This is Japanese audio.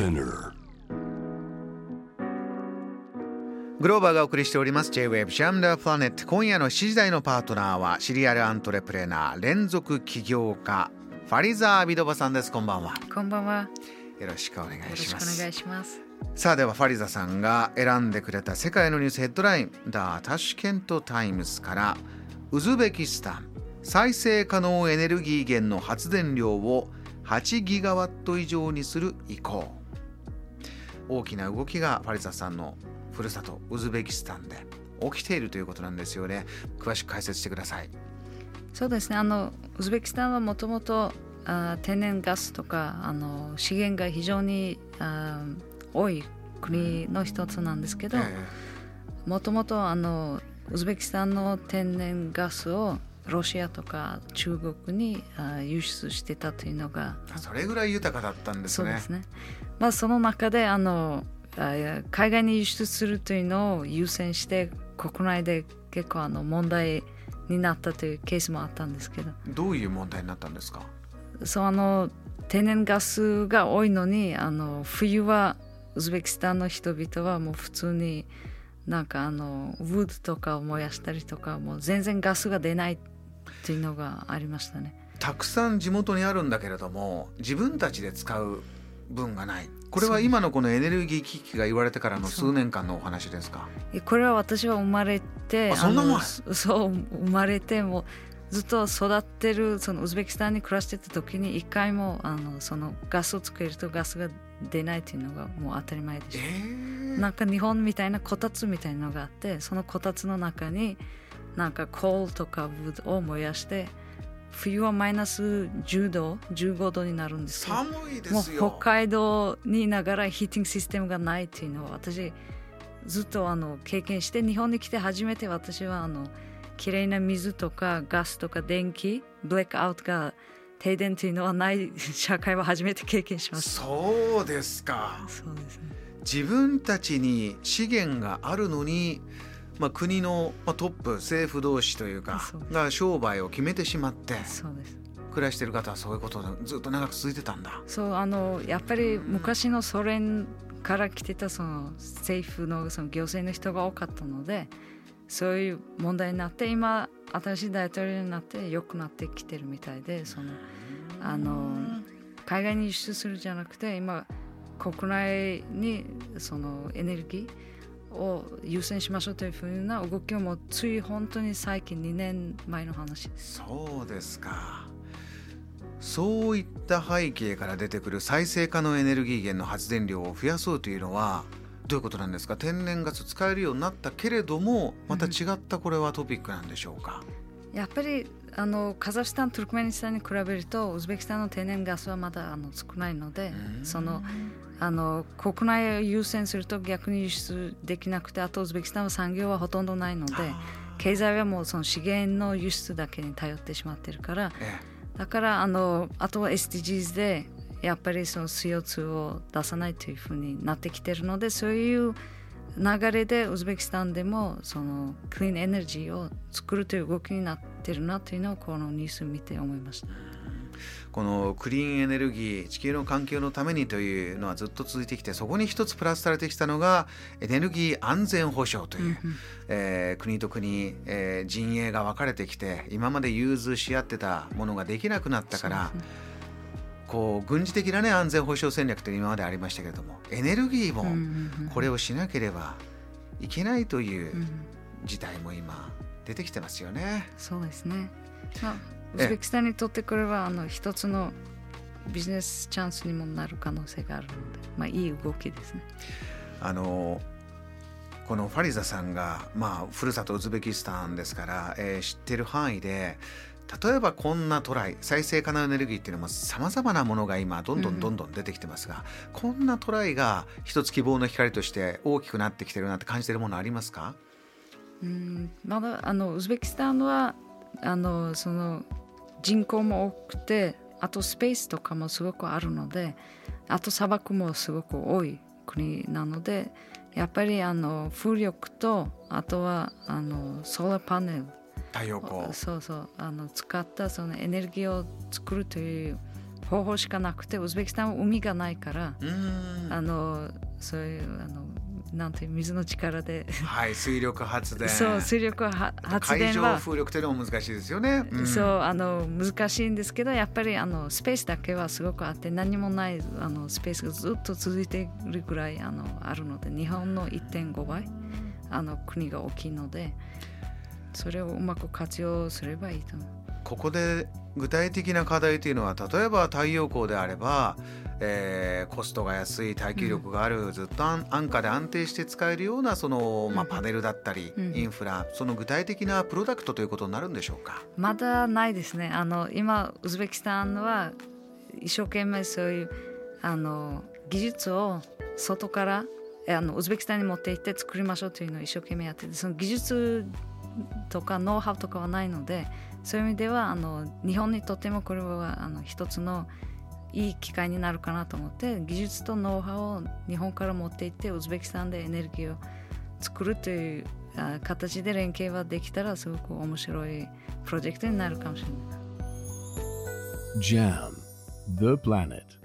Spinner. グローバーがお送りしております。J-Wave Jam the Planet 今夜の7時台のパートナーは serial entrepreneur 連続起業家ファリザー・ビドバさんです。こんばんは。こんばんは。よろしくお願いします。しくお願いします。さあではファリザさんが選んでくれた世界のニュースヘッドライン The Tashkent Times からウズベキスタン再生可能エネルギー源の発電量を8ギガワット以上にする意向大きな動きがファリザさんのふるさとウズベキスタンで起きているということなんですよね詳しく解説してくださいそうですね。あのウズベキスタンはもともとあ天然ガスとかあの資源が非常にあ多い国の一つなんですけど、えもともとあのウズベキスタンの天然ガスをロシアとか中国にあ輸出してたというのがえそれぐらい豊かだったんですねそうですね。まあその中であの海外に輸出するというのを優先して国内で結構あの問題になったというケースもあったんですけど、どういう問題になったんですか？そうあの天然ガスが多いのにあの冬はウズベキスタンの人々はもう普通になんかあのウッドとかを燃やしたりとかもう全然ガスが出ないっていうのがありましたね。たくさん地元にあるんだけれども自分たちで使う分がない。これは今のこのエネルギー危機が言われてからの数年間のお話ですか？えこれは私は生まれてあそんな前のそそう生まれてもずっと育ってるそのウズベキスタンに暮らしてた時に一回もあのそのガスをつけるとガスが出ないっていうのがもう当たり前でえしー。た、なんか日本みたいなこたつみたいなのがあってそのこたつの中になんかコールとかウッドを燃やして冬はマイナス10度15度になるんですよ寒いでもう北すよ海道にいながらヒーティングシステムがないっていうのは私ずっとあの経験して日本に来て初めて私はあの綺麗な水とかガスとか電気ブレックアウトが停電っていうのはない社会は初めて経験しました。そうですか。そうですね。自分たちに資源があるのに、まあ、国のまあトップ政府同士というかが商売を決めてしまってそうです。暮らしてる方はそういうことがずっと長く続いてたんだ。そうあのやっぱり昔のソ連から来てたその政府のその行政の人が多かったのでそういう問題になって今新しい大統領になって良くなってきてるみたいでそのあの海外に輸出するじゃなくて今国内にそのエネルギーを優先しましょうというふうな動きをもうつい本当に最近2年前の話。そうですか。そういった背景から出てくる再生可能エネルギー源の発電量を増やそうというのはどういうことなんですか？天然ガス使えるようになったけれどもまた違ったこれはトピックなんでしょうか、やっぱりあのカザフスタン、トルクメニスタンに比べるとウズベキスタンの天然ガスはまだあの少ないのでうん。そのあの国内を優先すると逆に輸出できなくてあとウズベキスタンは産業はほとんどないので経済はもうその資源の輸出だけに頼ってしまってるからえだからあのあとは SDGs でやっぱりその CO2 を出さないというふうになってきてるのでそういう流れでウズベキスタンでもそのクリーンエネルギーを作るという動きになってるなというのをこのニュースを見て思いました。このクリーンエネルギー地球の環境のためにというのはずっと続いてきてそこに一つプラスされてきたのがエネルギー安全保障という、えー国と国、えー陣営が分かれてきて今まで融通し合ってたものができなくなったから、こう軍事的な、ね、安全保障戦略って今までありましたけれどもエネルギーもこれをしなければいけないという事態も今出てきてますよね。そうですね。まあ、ウズベキスタンにとってこれはあの一つのビジネスチャンスにもなる可能性があるので、まあいい動きですね。あのこのファリザさんが、まあ、ふるさとウズベキスタンですから、えー知ってる範囲で例えばこんなトライ再生可能エネルギーっていうのもさまざまなものが今どんどんどんどん出てきてますが、こんなトライが一つ希望の光として大きくなってきてるなって感じてるものありますか？うんまだあのウズベキスタンはあのその人口も多くてあとスペースとかもすごくあるのであと砂漠もすごく多い国なのでやっぱりあの風力とあとはあのソーラーパネル。太陽光。そうそう。あの使ったそのエネルギーを作るという方法しかなくてウズベキスタンは海がないからあのそういうあのなんていう水の力で。はい水力発電。そう水力発電は。海上風力というのも難しいですよね、うん、そうあの難しいんですけどやっぱりあのスペースだけはすごくあって何もないあのスペースがずっと続いているぐらいあのあるので日本の1.5倍あの国が大きいのでそれをうまく活用すればいいと思う。ここで具体的な課題というのは例えば太陽光であれば、えー、コストが安い耐久力がある、うん、ずっと安価で安定して使えるようなその、まあ、パネルだったり、うん、インフラその具体的なプロダクトということになるんでしょうか？まだないですね。あの今ウズベキスタンは一生懸命そういうあの技術を外からあのウズベキスタンに持って行って作りましょうというのを一生懸命やっててその技術とかノウハウとかはないのでそういう意味ではあの日本にとってもこれはあの一つのいい機会になるかなと思って技術とノウハウを日本から持っていってウズベキスタンでエネルギーを作るという形で連携はできたらすごく面白いプロジェクトになるかもしれない。JAM The Planet